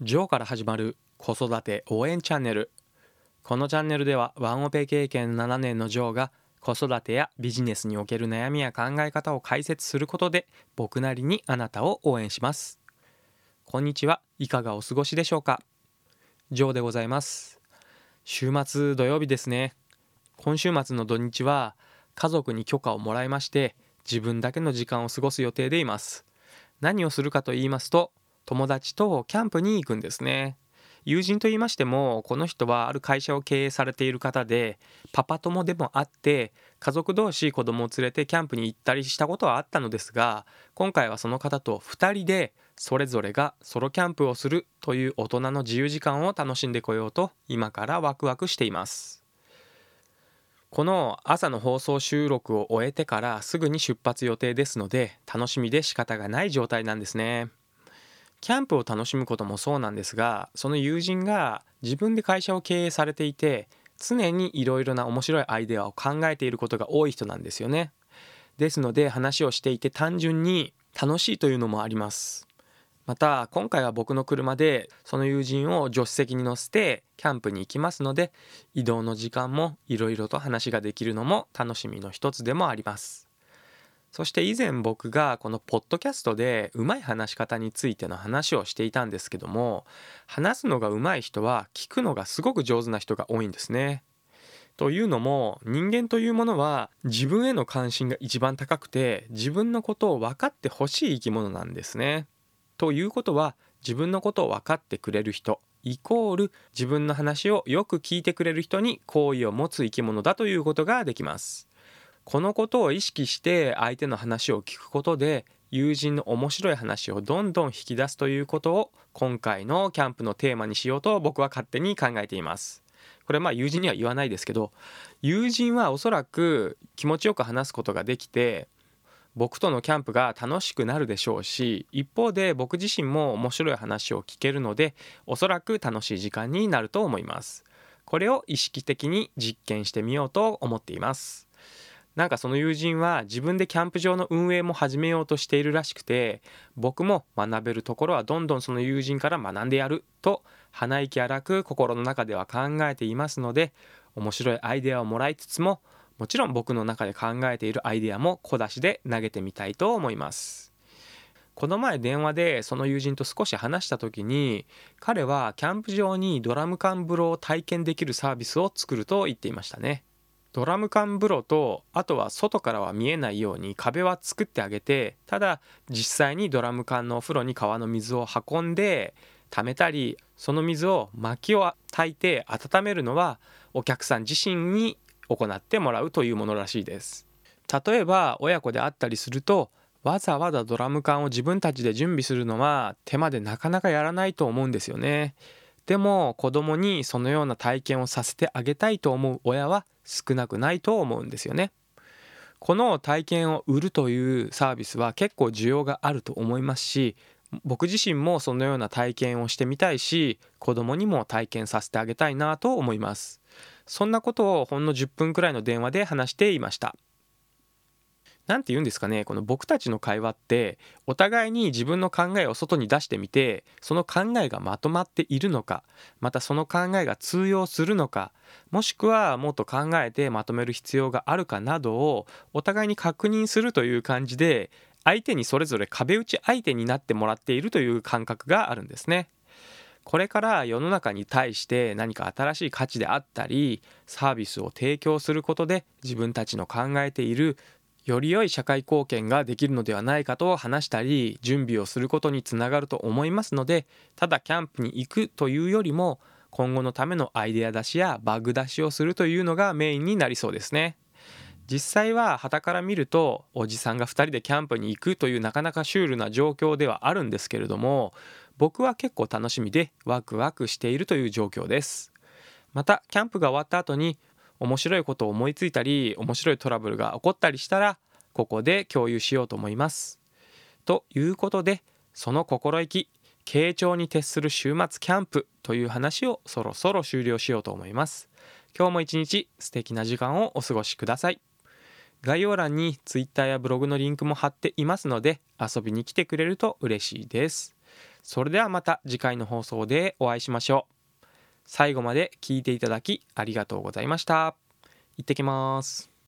ジョーから始まる子育て応援チャンネル。このチャンネルではワンオペ経験7年のジョーが子育てやビジネスにおける悩みや考え方を解説することで僕なりにあなたを応援します。こんにちは。いかがお過ごしでしょうか？ジョーでございます。週末土曜日ですね。今週末の土日は家族に許可をもらいまして自分だけの時間を過ごす予定でいます。何をするかと言いますと友達とキャンプに行くんですね。友人と言いましてもこの人はある会社を経営されている方でパパ友でもあって家族同士子供を連れてキャンプに行ったりしたことはあったのですが今回はその方と2人でそれぞれがソロキャンプをするという大人の自由時間を楽しんでこようと今からワクワクしています。この朝の放送収録を終えてからすぐに出発予定ですので楽しみで仕方がない状態なんですね。キャンプを楽しむこともそうなんですがその友人が自分で会社を経営されていて常にいろいろな面白いアイデアを考えていることが多い人なんですよね。ですので話をしていて単純に楽しいというのもあります。また今回は僕の車でその友人を助手席に乗せてキャンプに行きますので移動の時間もいろいろと話ができるのも楽しみの一つでもあります。そして以前僕がこのポッドキャストでうまい話し方についての話をしていたんですけども話すのがうまい人は聞くのがすごく上手な人が多いんですね。というのも人間というものは自分への関心が一番高くて自分のことを分かってほしい生き物なんですね。ということは自分のことを分かってくれる人イコール自分の話をよく聞いてくれる人に好意を持つ生き物だということができます。このことを意識して相手の話を聞くことで友人の面白い話をどんどん引き出すということを今回のキャンプのテーマにしようと僕は勝手に考えています。これまあ友人には言わないですけど友人はおそらく気持ちよく話すことができて僕とのキャンプが楽しくなるでしょうし一方で僕自身も面白い話を聞けるのでおそらく楽しい時間になると思います。これを意識的に実験してみようと思っています。なんかその友人は自分でキャンプ場の運営も始めようとしているらしくて僕も学べるところはどんどんその友人から学んでやると鼻息荒く心の中では考えていますので面白いアイデアをもらいつつももちろん僕の中で考えているアイデアも小出しで投げてみたいと思います。この前電話でその友人と少し話した時に彼はキャンプ場にドラム缶風呂を体験できるサービスを作ると言っていましたね。ドラム缶風呂とあとは外からは見えないように壁は作ってあげてただ実際にドラム缶のお風呂に川の水を運んで溜めたりその水を薪を焚いて温めるのはお客さん自身に行ってもらうというものらしいです。例えば親子であったりするとわざわざドラム缶を自分たちで準備するのは手間でなかなかやらないと思うんですよね。でも子供にそのような体験をさせてあげたいと思う親は少なくないと思うんですよね。この体験を売るというサービスは結構需要があると思いますし僕自身もそのような体験をしてみたいし子供にも体験させてあげたいなと思いますそんなことをほんの10分くらいの電話で話していました何て言うんですかねこの僕たちの会話ってお互いに自分の考えを外に出してみてその考えがまとまっているのかまたその考えが通用するのかもしくはもっと考えてまとめる必要があるかなどをお互いに確認するという感じで相手にそれぞれ壁打ち相手になってもらっているという感覚があるんですね。これから世の中に対して何か新しい価値であったりサービスを提供することで自分たちの考えているより良い社会貢献ができるのではないかと話したり準備をすることにつながると思いますのでただキャンプに行くというよりも今後のためのアイデア出しやバグ出しをするというのがメインになりそうですね。実際は傍から見るとおじさんが2人でキャンプに行くというなかなかシュールな状況ではあるんですけれども僕は結構楽しみでワクワクしているという状況ですまたキャンプが終わった後に面白いことを思いついたり面白いトラブルが起こったりしたらここで共有しようと思います。ということでその心意気傾聴に徹する週末キャンプという話をそろそろ終了しようと思います。今日も一日素敵な時間をお過ごしください。概要欄に Twitter やブログのリンクも貼っていますので遊びに来てくれると嬉しいです。それではまた次回の放送でお会いしましょう最後まで聞いていただきありがとうございました。行ってきます。